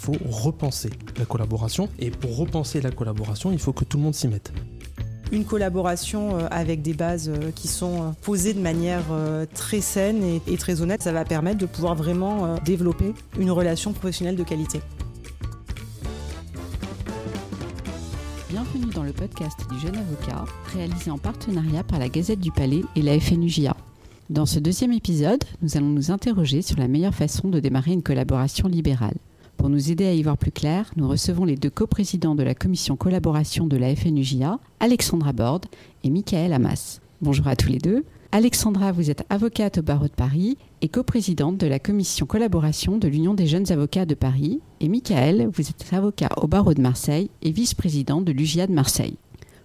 faut repenser la collaboration. Et pour repenser la collaboration, il faut que tout le monde s'y mette une collaboration euh, avec des bases euh, qui sont euh, posées de manière très saine et très honnête, ça va permettre de pouvoir vraiment développer une relation professionnelle de qualité. Bienvenue dans le podcast du jeune avocat, réalisé en partenariat par la Gazette du Palais et la FNUJA. Dans ce deuxième épisode, nous allons nous interroger sur la meilleure façon de démarrer une collaboration libérale. Pour nous aider à y voir plus clair, nous recevons les deux coprésidents de la commission collaboration de la FNUJA, Alexandra Borde et Michael Hamas. Bonjour à tous les deux. Alexandra, vous êtes avocate au barreau de Paris et coprésidente de la commission collaboration de l'Union des jeunes avocats de Paris. Et Michael, vous êtes avocat au barreau de Marseille et vice-président de l'UJA de Marseille.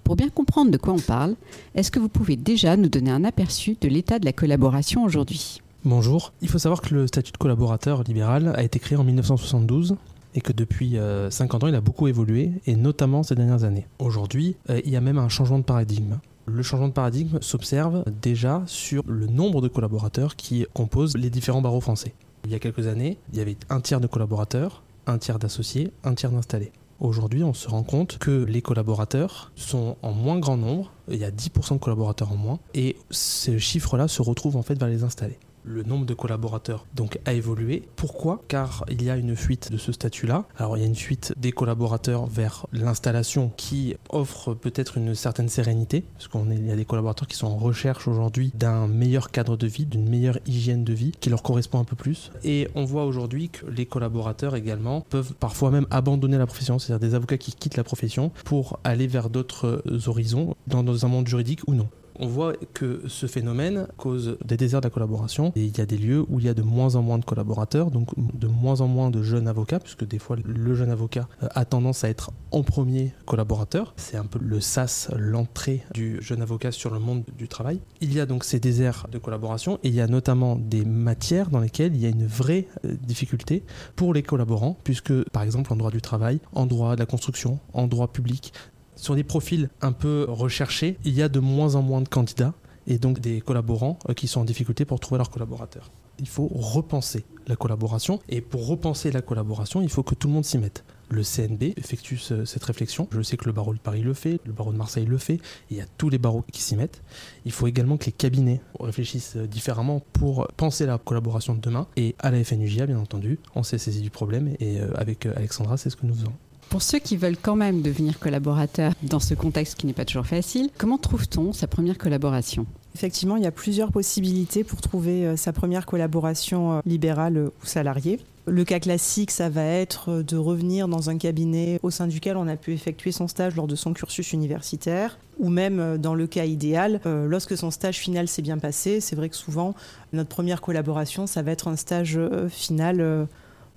Pour bien comprendre de quoi on parle, est-ce que vous pouvez déjà nous donner un aperçu de l'état de la collaboration aujourd'hui? Bonjour. Il faut savoir que le statut de collaborateur libéral a été créé en 1972 et que depuis 50 euh, ans, il a beaucoup évolué, et notamment ces dernières années. Aujourd'hui, euh, il y a même un changement de paradigme. Le changement de paradigme s'observe déjà sur le nombre de collaborateurs qui composent les différents barreaux français. Il y a quelques années, il y avait un tiers de collaborateurs, un tiers d'associés, un tiers d'installés. Aujourd'hui, on se rend compte que les collaborateurs sont en moins grand nombre, il y a 10% de collaborateurs en moins, et ce chiffre-là se retrouve en fait vers les installés le nombre de collaborateurs donc a évolué. Pourquoi? Car il y a une fuite de ce statut-là. Alors il y a une fuite des collaborateurs vers l'installation qui offre peut-être une certaine sérénité, parce qu'il y a des collaborateurs qui sont en recherche aujourd'hui d'un meilleur cadre de vie, d'une meilleure hygiène de vie qui leur correspond un peu plus. Et on voit aujourd'hui que les collaborateurs également peuvent parfois même abandonner la profession, c'est-à-dire des avocats qui quittent la profession pour aller vers d'autres horizons dans un monde juridique ou non on voit que ce phénomène cause des déserts de la collaboration et il y a des lieux où il y a de moins en moins de collaborateurs, donc de moins en moins de jeunes avocats, puisque des fois le jeune avocat euh, a tendance à être en premier collaborateur. C'est un peu le sas, l'entrée du jeune avocat sur le monde du travail. Il y a donc ces déserts de collaboration et il y a notamment des matières dans lesquelles il y a une vraie euh, difficulté pour les collaborants, puisque par exemple en droit du travail, en droit de la construction, en droit public, sur des profils un peu recherchés, il y a de moins en moins de candidats et donc des collaborants euh, qui sont en difficulté pour trouver leurs collaborateurs. Il faut repenser la collaboration et pour repenser la collaboration, il faut que tout le monde s'y mette. Le CNB effectue cette réflexion. Je sais que le barreau de Paris le fait, le barreau de Marseille le fait, il y a tous les barreaux qui s'y mettent. Il faut également que les cabinets réfléchissent différemment pour penser la collaboration de demain. Et à la FNUJA, bien entendu, on s'est saisi du problème et euh, avec Alexandra, c'est ce que nous faisons. Pour ceux qui veulent quand même devenir collaborateurs dans ce contexte qui n'est pas toujours facile, comment trouve-t-on sa première collaboration? Effectivement, il y a plusieurs possibilités pour trouver euh, sa première collaboration euh, libérale euh, ou salariée. Le cas classique, ça va être de revenir dans un cabinet au sein duquel on a pu effectuer son stage lors de son cursus universitaire, ou même dans le cas idéal, lorsque son stage final s'est bien passé. C'est vrai que souvent, notre première collaboration, ça va être un stage final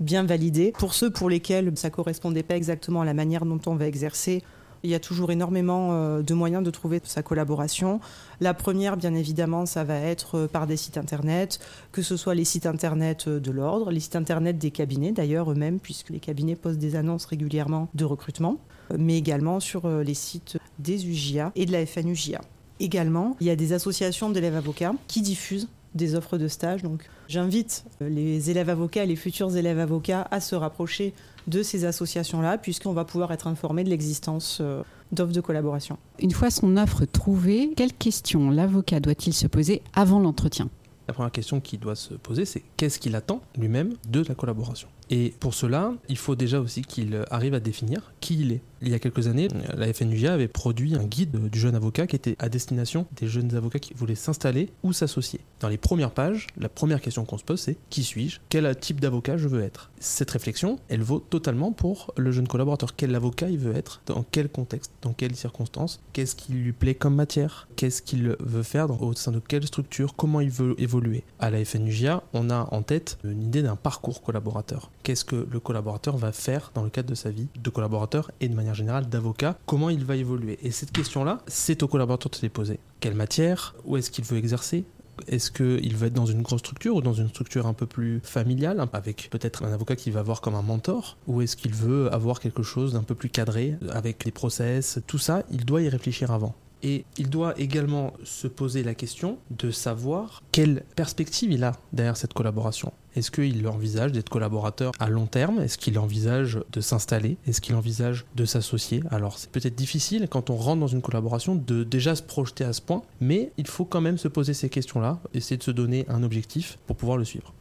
bien validé. Pour ceux pour lesquels ça correspondait pas exactement à la manière dont on va exercer, il y a toujours énormément euh, de moyens de trouver sa collaboration. La première, bien évidemment, ça va être euh, par des sites internet, que ce soit les sites internet euh, de l'ordre, les sites internet des cabinets d'ailleurs eux-mêmes, puisque les cabinets postent des annonces régulièrement de recrutement, mais également sur les sites des UJA et de la FNUJA. Également, il y a des associations d'élèves avocats qui diffusent des offres de stage. Donc, j'invite les élèves avocats et les futurs élèves avocats à se rapprocher de ces associations-là, puisqu'on va pouvoir être informé de l'existence euh, d'offres de collaboration. Une fois son offre trouvée, quelles questions l'avocat doit-il se poser avant l'entretien? La première question qu'il doit se poser, c'est qu'est-ce qu'il attend lui-même de la collaboration? Et pour cela, il faut déjà aussi qu'il arrive à définir qui il est. Il y a quelques années, la FNUJA avait produit un guide du jeune avocat qui était à destination des jeunes avocats qui voulaient s'installer ou s'associer. Dans les premières pages, la première question qu'on se pose, c'est qui suis-je? Quel type d'avocat je veux être? Cette réflexion, elle vaut totalement pour le jeune collaborateur. Quel avocat il veut être? Dans quel contexte? Dans quelles circonstances? Qu'est-ce qui lui plaît comme matière? Qu'est-ce qu'il veut faire au sein de quelle structure? Comment il veut évoluer? À la FNUJA, on a en tête une idée d'un parcours collaborateur. Qu'est-ce que le collaborateur va faire dans le cadre de sa vie de collaborateur et de manière générale d'avocat, comment il va évoluer. Et cette question-là, c'est au collaborateur de se les poser. Quelle matière Où est-ce qu'il veut exercer? Est-ce qu'il veut être dans une grosse structure ou dans une structure un peu plus familiale, avec peut-être un avocat qui va voir comme un mentor? Ou est-ce qu'il veut avoir quelque chose d'un peu plus cadré, avec les process Tout ça, il doit y réfléchir avant. Et il doit également se poser la question de savoir quelle perspective il a derrière cette collaboration. Est-ce qu'il envisage d'être collaborateur à long terme? Est-ce qu'il envisage de s'installer? Est-ce qu'il envisage de s'associer? Alors c'est peut-être difficile quand on rentre dans une collaboration de déjà se projeter à ce point, mais il faut quand même se poser ces questions-là, essayer de se donner un objectif pour pouvoir le suivre.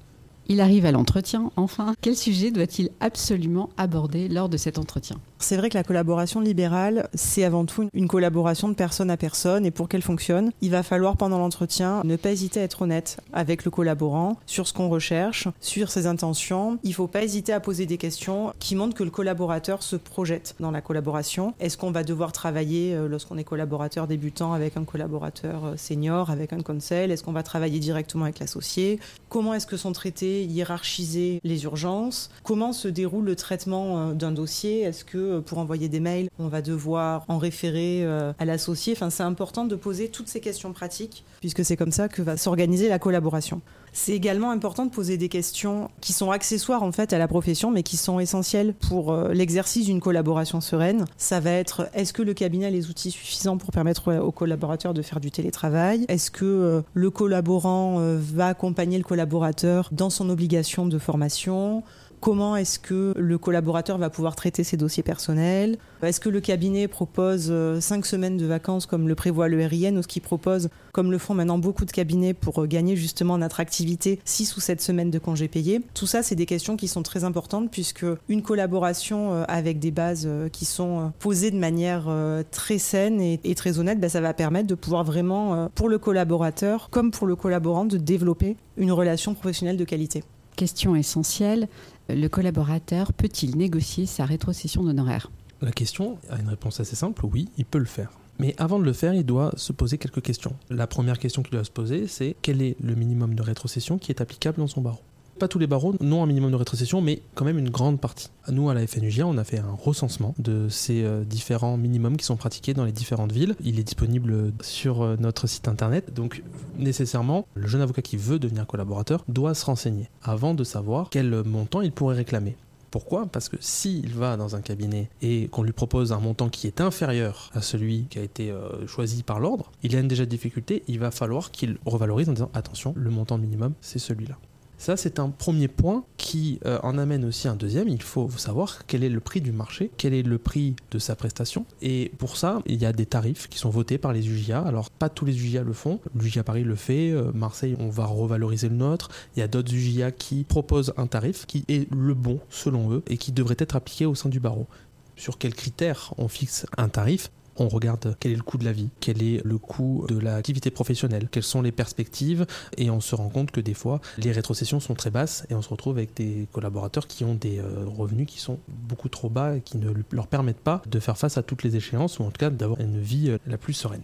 Il arrive à l'entretien, enfin. Quel sujet doit-il absolument aborder lors de cet entretien? C'est vrai que la collaboration libérale, c'est avant tout une collaboration de personne à personne et pour qu'elle fonctionne, il va falloir pendant l'entretien ne pas hésiter à être honnête avec le collaborant sur ce qu'on recherche, sur ses intentions. Il ne faut pas hésiter à poser des questions qui montrent que le collaborateur se projette dans la collaboration. Est-ce qu'on va devoir travailler euh, lorsqu'on est collaborateur débutant avec un collaborateur euh, senior, avec un conseil? Est-ce qu'on va travailler directement avec l'associé? Comment est-ce que sont traités hiérarchiser les urgences. Comment se déroule le traitement euh, d'un dossier? Est-ce que euh, pour envoyer des mails, on va devoir en référer euh, à l'associé? Enfin, c'est important de poser toutes ces questions pratiques, puisque c'est comme ça que va s'organiser la collaboration. C'est également important de poser des questions qui sont accessoires en fait à la profession, mais qui sont essentielles pour l'exercice d'une collaboration sereine. Ça va être est-ce que le cabinet a les outils suffisants pour permettre aux collaborateurs de faire du télétravail? Est-ce que le collaborant va accompagner le collaborateur dans son obligation de formation? Comment est-ce que le collaborateur va pouvoir traiter ses dossiers personnels? Est-ce que le cabinet propose euh, cinq semaines de vacances comme le prévoit le RIN ou ce qu'il propose, comme le font maintenant beaucoup de cabinets pour euh, gagner justement en attractivité, six ou sept semaines de congés payés? Tout ça, c'est des questions qui sont très importantes puisque une collaboration euh, avec des bases qui sont posées de manière très saine et, très honnête, ben, ça va permettre de pouvoir vraiment, pour le collaborateur comme pour le collaborant, de développer une relation professionnelle de qualité. Question essentielle, le collaborateur peut-il négocier sa rétrocession d'honoraires La question a une réponse assez simple, oui, il peut le faire. Mais avant de le faire, il doit se poser quelques questions. La première question qu'il doit se poser, c'est quel est le minimum de rétrocession qui est applicable dans son barreau? Pas tous les barreaux n'ont un minimum de rétrocession, mais quand même une grande partie. Nous, à la FNUGA, on a fait un recensement de ces euh, différents minimums qui sont pratiqués dans les différentes villes. Il est disponible sur euh, notre site internet. Donc, nécessairement, le jeune avocat qui veut devenir collaborateur doit se renseigner avant de savoir quel montant il pourrait réclamer. Pourquoi? Parce que s'il va dans un cabinet et qu'on lui propose un montant qui est inférieur à celui qui a été euh, choisi par l'ordre, il a une déjà difficulté, il va falloir qu'il revalorise en disant attention, le montant minimum, c'est celui-là. Ça, c'est un premier point qui euh, en amène aussi un deuxième. Il faut savoir quel est le prix du marché, quel est le prix de sa prestation. Et pour ça, il y a des tarifs qui sont votés par les UJA. Alors, pas tous les UJA le font. L'UJA Paris le fait. Euh, Marseille, on va revaloriser le nôtre. Il y a d'autres UJA qui proposent un tarif qui est le bon selon eux et qui devrait être appliqué au sein du barreau sur quels critères on fixe un tarif on regarde quel est le coût de la vie, quel est le coût de l'activité professionnelle, quelles sont les perspectives, et on se rend compte que des fois, les rétrocessions sont très basses, et on se retrouve avec des collaborateurs qui ont des euh, revenus qui sont beaucoup trop bas et qui ne leur permettent pas de faire face à toutes les échéances, ou en tout cas d'avoir une vie euh, la plus sereine.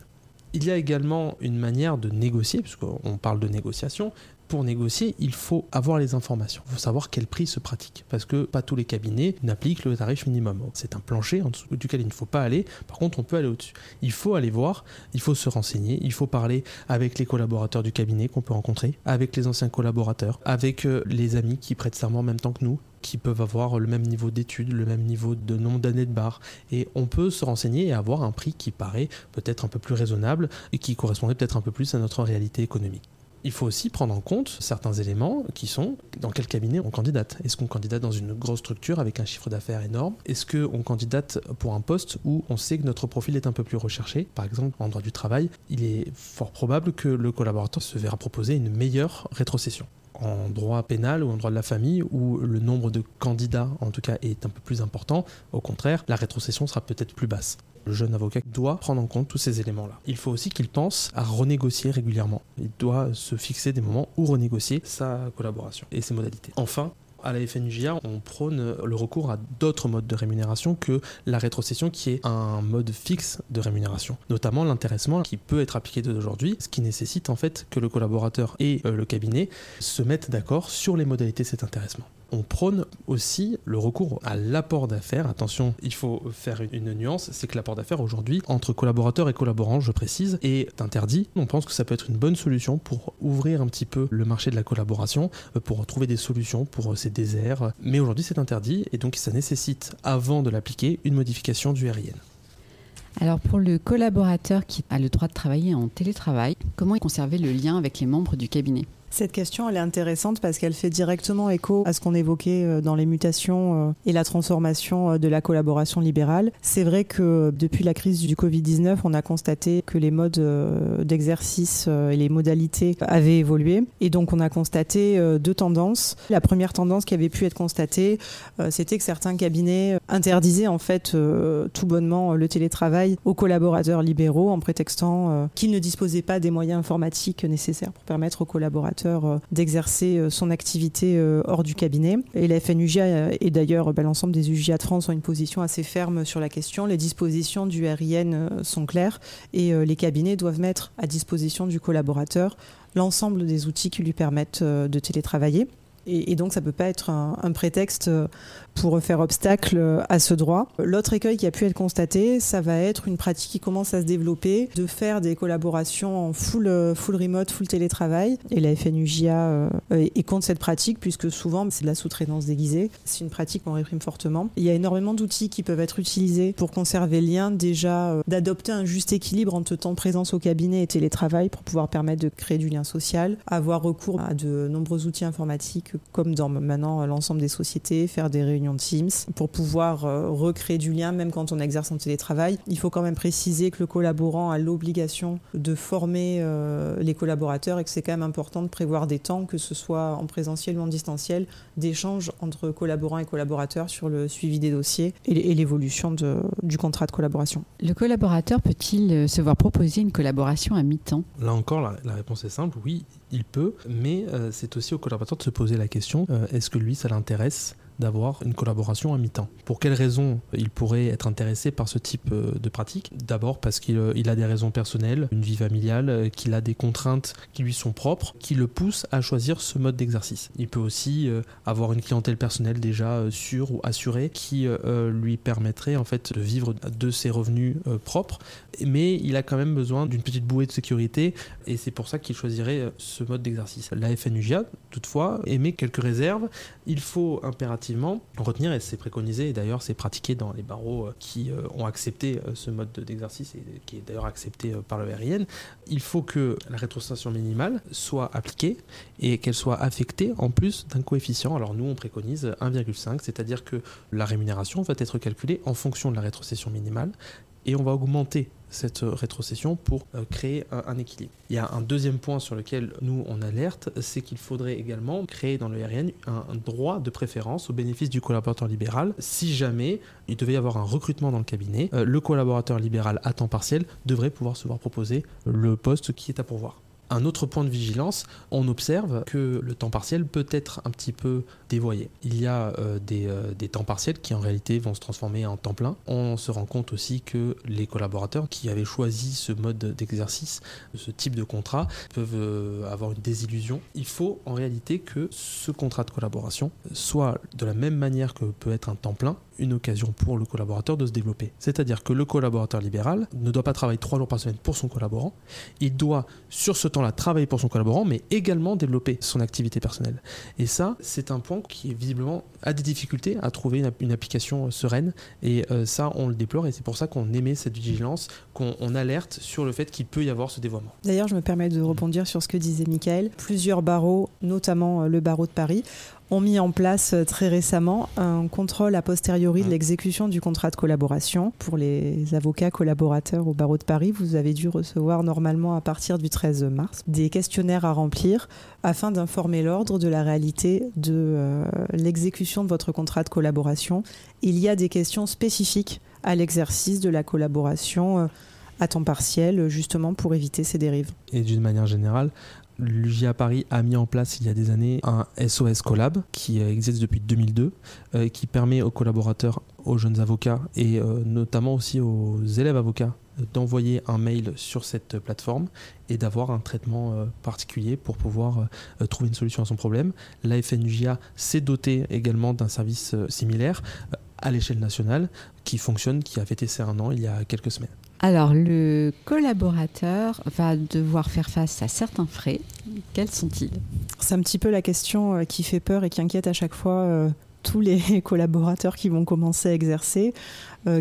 Il y a également une manière de négocier, puisqu'on parle de négociation, pour négocier, il faut avoir les informations. Il faut savoir quel prix se pratique. Parce que pas tous les cabinets n'appliquent le tarif minimum. C'est un plancher en dessous duquel il ne faut pas aller. Par contre, on peut aller au-dessus. Il faut aller voir, il faut se renseigner, il faut parler avec les collaborateurs du cabinet qu'on peut rencontrer, avec les anciens collaborateurs, avec euh, les amis qui prêtent serment en même temps que nous qui peuvent avoir le même niveau d'études, le même niveau de nombre d'années de barre. Et on peut se renseigner et avoir un prix qui paraît peut-être un peu plus raisonnable et qui correspondrait peut-être un peu plus à notre réalité économique il faut aussi prendre en compte certains éléments qui sont dans quel cabinet on candidate. Est-ce qu'on candidate dans une grosse structure avec un chiffre d'affaires énorme? Est-ce qu'on candidate pour un poste où on sait que notre profil est un peu plus recherché? Par exemple, en droit du travail, il est fort probable que le collaborateur se verra proposer une meilleure rétrocession en droit pénal ou en droit de la famille où le nombre de candidats en tout cas est un peu plus important, au contraire, la rétrocession sera peut-être plus basse. Le jeune avocat doit prendre en compte tous ces éléments-là. Il faut aussi qu'il pense à renégocier régulièrement. Il doit se fixer des moments où renégocier sa collaboration et ses modalités. Enfin, à la FNJA, on prône le recours à d'autres modes de rémunération que la rétrocession qui est un mode fixe de rémunération, notamment l'intéressement qui peut être appliqué dès aujourd'hui, ce qui nécessite en fait que le collaborateur et euh, le cabinet se mettent d'accord sur les modalités de cet intéressement on prône aussi le recours à l'apport d'affaires. Attention, il faut faire une nuance, c'est que l'apport d'affaires aujourd'hui, entre collaborateurs et collaborants, je précise, est interdit. On pense que ça peut être une bonne solution pour ouvrir un petit peu le marché de la collaboration, euh, pour trouver des solutions pour ces déserts. Mais aujourd'hui, c'est interdit et donc ça nécessite, avant de l'appliquer, une modification du RIN. Alors pour le collaborateur qui a le droit de travailler en télétravail, comment conserver le lien avec les membres du cabinet? Cette question, elle est intéressante parce qu'elle fait directement écho à ce qu'on évoquait euh, dans les mutations euh, et la transformation euh, de la collaboration libérale. C'est vrai que depuis la crise du Covid-19, on a constaté que les modes d'exercice et les modalités avaient évolué. Et donc, on a constaté deux tendances. La première tendance qui avait pu être constatée, c'était que certains cabinets interdisaient en fait tout bonnement le télétravail aux collaborateurs libéraux en prétextant qu'ils ne disposaient pas des moyens informatiques nécessaires pour permettre aux collaborateurs euh, d'exercer euh, son activité euh, hors du cabinet. Et la et d'ailleurs bah, l'ensemble des UGA de France ont une position assez ferme sur la question. Les dispositions du RIN sont claires et les cabinets doivent mettre à disposition du collaborateur l'ensemble des outils qui lui permettent de télétravailler. Et, donc ça ne peut pas être un prétexte pour faire obstacle à ce droit. L'autre écueil qui a pu être constaté, ça va être une pratique qui commence à se développer, de faire des collaborations en full, full remote, full télétravail. Et la FNUJA euh, est contre cette pratique, puisque souvent c'est de la sous-traitance déguisée. C'est une pratique qu'on réprime fortement. Il y a énormément d'outils qui peuvent être utilisés pour conserver le lien, déjà euh, d'adopter un juste équilibre entre temps présence au cabinet et télétravail pour pouvoir permettre de créer du lien social, avoir recours à de nombreux outils informatiques comme dans maintenant l'ensemble des sociétés, faire des réunions de Teams pour pouvoir euh, recréer du lien, même quand on exerce en télétravail. Il faut quand même préciser que le collaborant a l'obligation de former euh, les collaborateurs et que c'est quand même important de prévoir des temps, que ce soit en présentiel ou en distanciel, d'échange entre collaborants et collaborateurs sur le suivi des dossiers et l'évolution du contrat de collaboration. Le collaborateur peut-il euh, se voir proposer une collaboration à mi-temps? Là encore, la, réponse est simple, oui, il peut, mais c'est aussi au collaborateur de se poser la question, est-ce que lui, ça l'intéresse? D'avoir une collaboration à mi-temps. Pour quelles raisons il pourrait être intéressé par ce type euh, de pratique? D'abord parce qu'il euh, a des raisons personnelles, une vie familiale, euh, qu'il a des contraintes qui lui sont propres, qui le poussent à choisir ce mode d'exercice. Il peut aussi avoir une clientèle personnelle déjà sûre ou assurée qui lui permettrait en fait de vivre de ses revenus propres, mais il a quand même besoin d'une petite bouée de sécurité et c'est pour ça qu'il choisirait ce mode d'exercice. La FNUGA, toutefois, émet quelques réserves. Il faut impérativement retenir, et c'est préconisé, et d'ailleurs c'est pratiqué dans les barreaux euh, qui euh, ont accepté euh, ce mode d'exercice, et qui est d'ailleurs accepté par le RIN, il faut que la rétrocession minimale soit appliquée et qu'elle soit affectée en plus d'un coefficient. Alors nous on préconise 1,5, c'est-à-dire que la rémunération va être calculée en fonction de la rétrocession minimale, et on va augmenter cette rétrocession pour euh, créer un, équilibre. Il y a un deuxième point sur lequel nous on alerte, c'est qu'il faudrait également créer dans le RN un, droit de préférence au bénéfice du collaborateur libéral si jamais il devait y avoir un recrutement dans le cabinet, euh, le collaborateur libéral à temps partiel devrait pouvoir se voir proposer le poste qui est à pourvoir. Un autre point de vigilance, on observe que le temps partiel peut être un petit peu dévoyé. Il y a euh, euh, des, temps partiels qui en réalité vont se transformer en temps plein. On se rend compte aussi que les collaborateurs qui avaient choisi ce mode d'exercice, ce type de contrat, peuvent euh, avoir une désillusion. Il faut en réalité que ce contrat de collaboration soit de la même manière que peut être un temps plein, une occasion pour le collaborateur de se développer. C'est-à-dire que le collaborateur libéral ne doit pas travailler trois jours par semaine pour son collaborant, il doit sur ce temps-là travailler pour son collaborant, mais également développer son activité personnelle. Et ça, c'est un point qui visiblement a des difficultés à trouver une, application euh, sereine, et euh, ça, on le déplore, et c'est pour ça qu'on émet cette vigilance, qu'on alerte sur le fait qu'il peut y avoir ce dévoiement. D'ailleurs, je me permets de rebondir sur ce que disait Michael. Plusieurs barreaux, notamment euh, le barreau de Paris, ont mis en place euh, très récemment un contrôle a posteriori de mmh. l'exécution du contrat de collaboration. Pour les avocats collaborateurs au barreau de Paris, vous avez dû recevoir normalement à partir du 13 mars des questionnaires à remplir afin d'informer l'ordre de la réalité de euh, l'exécution de votre contrat de collaboration. Il y a des questions spécifiques à l'exercice de la collaboration euh, à temps partiel, justement pour éviter ces dérives. Et d'une manière générale, L'UGA Paris a mis en place il y a des années un SOS Collab qui existe depuis 2002, euh, qui permet aux collaborateurs, aux jeunes avocats et euh, notamment aussi aux élèves avocats d'envoyer un mail sur cette plateforme et d'avoir un traitement euh, particulier pour pouvoir trouver une solution à son problème. La FNUGA s'est dotée également d'un service similaire à l'échelle nationale qui fonctionne, qui a fêté ses un an il y a quelques semaines. Alors, le collaborateur va devoir faire face à certains frais. Quels sont-ils? C'est un petit peu la question euh, qui fait peur et qui inquiète à chaque fois euh, tous les collaborateurs qui vont commencer à exercer.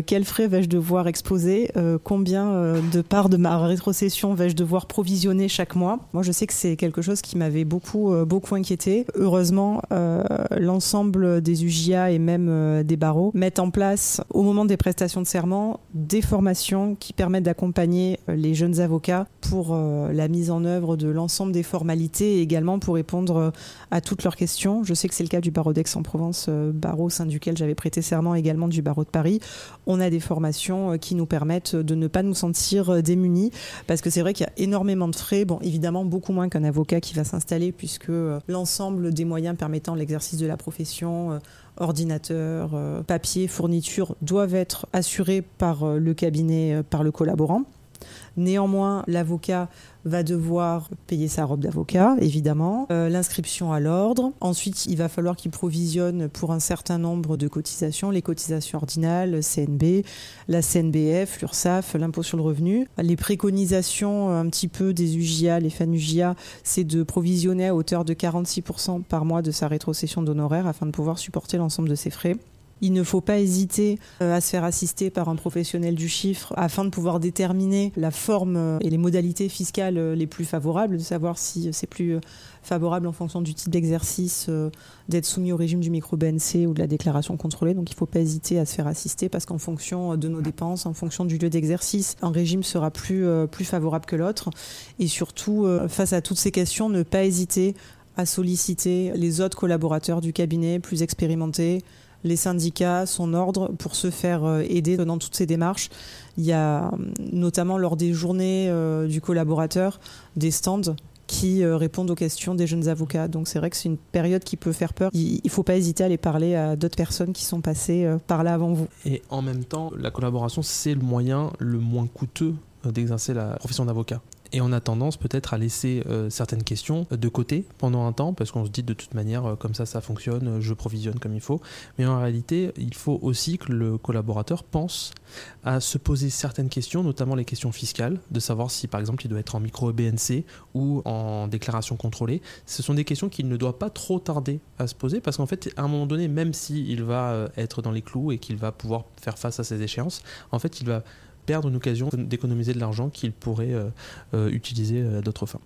Quels frais vais-je devoir exposer Combien de parts de ma rétrocession vais-je devoir provisionner chaque mois? Moi, je sais que c'est quelque chose qui m'avait beaucoup, beaucoup inquiété. Heureusement, l'ensemble des UJA et même des barreaux mettent en place, au moment des prestations de serment, des formations qui permettent d'accompagner les jeunes avocats pour la mise en œuvre de l'ensemble des formalités et également pour répondre à toutes leurs questions. Je sais que c'est le cas du barreau d'Aix-en-Provence, euh, barreau au sein duquel j'avais prêté serment également du barreau de Paris. On a des formations euh, qui nous permettent de ne pas nous sentir euh, démunis parce que c'est vrai qu'il y a énormément de frais. Bon, évidemment, beaucoup moins qu'un avocat qui va s'installer puisque l'ensemble des moyens permettant l'exercice de la profession, ordinateur, papier, fourniture doivent être assurés par le cabinet, par le collaborant. Néanmoins, l'avocat va devoir payer sa robe d'avocat, évidemment, euh, l'inscription à l'ordre. Ensuite, il va falloir qu'il provisionne pour un certain nombre de cotisations, les cotisations ordinales, CNB, la CNBF, l'URSSAF, l'impôt sur le revenu. Les préconisations un petit peu des UJA, les FANUJIA, c'est de provisionner à hauteur de 46% par mois de sa rétrocession d'honoraires afin de pouvoir supporter l'ensemble de ses frais. Il ne faut pas hésiter euh, à se faire assister par un professionnel du chiffre afin de pouvoir déterminer la forme euh, et les modalités fiscales euh, les plus favorables, de savoir si c'est plus favorable en fonction du type d'exercice d'être soumis au régime du micro-BNC ou de la déclaration contrôlée. Donc il ne faut pas hésiter à se faire assister parce qu'en fonction de nos dépenses, en fonction du lieu d'exercice, un régime sera plus, plus favorable que l'autre. Et surtout, face à toutes ces questions, ne pas hésiter à solliciter les autres collaborateurs du cabinet plus expérimentés, les syndicats, son ordre pour se faire euh, aider dans toutes ces démarches. Il y a notamment lors des journées euh, du collaborateur des stands qui euh, répondent aux questions des jeunes avocats. Donc c'est vrai que c'est une période qui peut faire peur. Il ne faut pas hésiter à aller parler à d'autres personnes qui sont passées par là avant vous. Et en même temps, la collaboration, c'est le moyen le moins coûteux d'exercer la profession d'avocat et on a tendance peut-être à laisser euh, certaines questions de côté pendant un temps parce qu'on se dit de toute manière euh, comme ça ça fonctionne, euh, je provisionne comme il faut. Mais en réalité, il faut aussi que le collaborateur pense à se poser certaines questions, notamment les questions fiscales, de savoir si par exemple il doit être en micro-BNC ou en déclaration contrôlée. Ce sont des questions qu'il ne doit pas trop tarder à se poser parce qu'en fait, à un moment donné, même s'il il va être dans les clous et qu'il va pouvoir faire face à ces échéances, en fait, il va perdre une occasion d'économiser de l'argent qu'il pourrait euh, euh, utiliser à d'autres fins.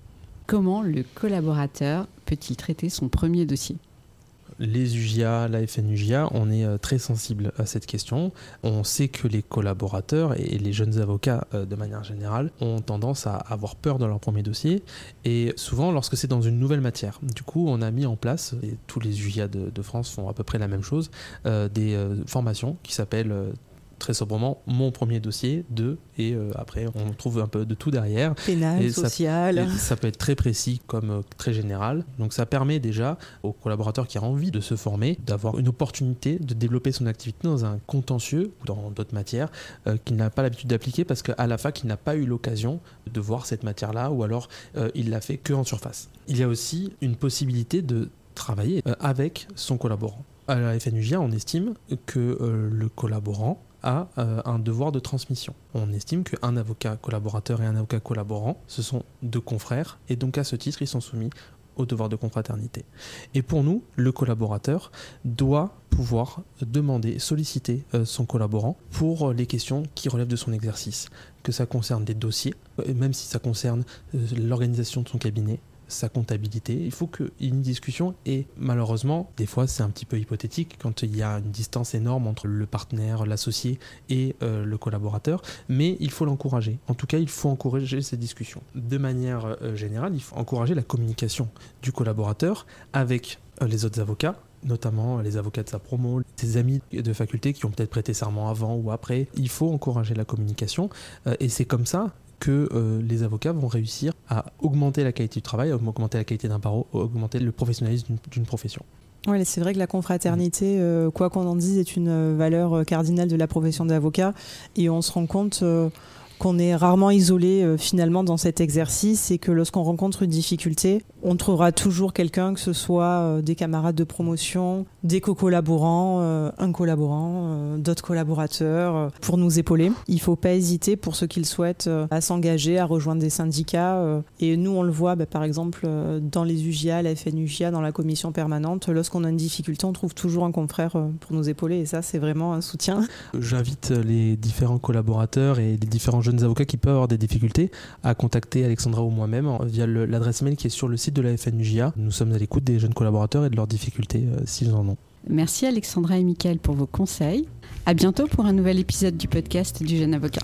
Comment le collaborateur peut-il traiter son premier dossier? Les UJA, la FNUJA, on est euh, très sensible à cette question. On sait que les collaborateurs et les jeunes avocats, de manière générale, ont tendance à avoir peur dans leur premier dossier, et souvent lorsque c'est dans une nouvelle matière. Du coup, on a mis en place, et tous les UJA de, France font à peu près la même chose, des formations qui s'appellent très sobrement mon premier dossier, deux, et euh, après on trouve un peu de tout derrière. Pénal, social. Ça, peut être très précis comme euh, très général. Donc ça permet déjà aux collaborateurs qui ont envie de se former d'avoir une opportunité de développer son activité dans un contentieux ou dans d'autres matières euh, qu'il n'a pas l'habitude d'appliquer parce qu'à la fac il n'a pas eu l'occasion de voir cette matière-là ou alors il l'a fait que en surface. Il y a aussi une possibilité de travailler avec son collaborant. À la FNUGIA, on estime que le collaborant a euh, un devoir de transmission. On estime qu'un avocat collaborateur et un avocat collaborant, ce sont deux confrères, et donc à ce titre, ils sont soumis au devoir de confraternité. Et pour nous, le collaborateur doit pouvoir demander, solliciter euh, son collaborant pour les questions qui relèvent de son exercice, que ça concerne des dossiers, euh, même si ça concerne l'organisation de son cabinet, sa comptabilité. Il faut qu'il y ait une discussion et malheureusement, des fois c'est un petit peu hypothétique quand il y a une distance énorme entre le partenaire, l'associé et euh, le collaborateur, mais il faut l'encourager. En tout cas, il faut encourager ces discussions. De manière euh, générale, il faut encourager la communication du collaborateur avec euh, les autres avocats, notamment les avocats de sa promo, ses amis de faculté qui ont peut-être prêté serment avant ou après. Il faut encourager la communication et c'est comme ça que euh, les avocats vont réussir à augmenter la qualité du travail, à augmenter la qualité d'un barreau, à augmenter le professionnalisme d'une profession. Oui, c'est vrai que la confraternité, euh, quoi qu'on en dise, est une euh, valeur cardinale de la profession d'avocat et on se rend compte qu'on est rarement isolé finalement dans cet exercice et que lorsqu'on rencontre une difficulté, On trouvera toujours quelqu'un, que ce soit des camarades de promotion, des co-collaborants, un collaborant, d'autres collaborateurs, pour nous épauler. Il ne faut pas hésiter pour ceux qui le souhaitent à s'engager, à rejoindre des syndicats. Et nous, on le voit, bah, par exemple, dans les UGA, la FNUGA, dans la commission permanente, lorsqu'on a une difficulté, on trouve toujours un confrère pour nous épauler. Et ça, c'est vraiment un soutien. J'invite les différents collaborateurs et les différents jeunes avocats qui peuvent avoir des difficultés à contacter Alexandra ou moi-même via l'adresse mail qui est sur le site de la FNUJA. Nous sommes à l'écoute des jeunes collaborateurs et de leurs difficultés euh, s'ils en ont. Merci Alexandra et Mickaël pour vos conseils. À bientôt pour un nouvel épisode du podcast du Jeune Avocat.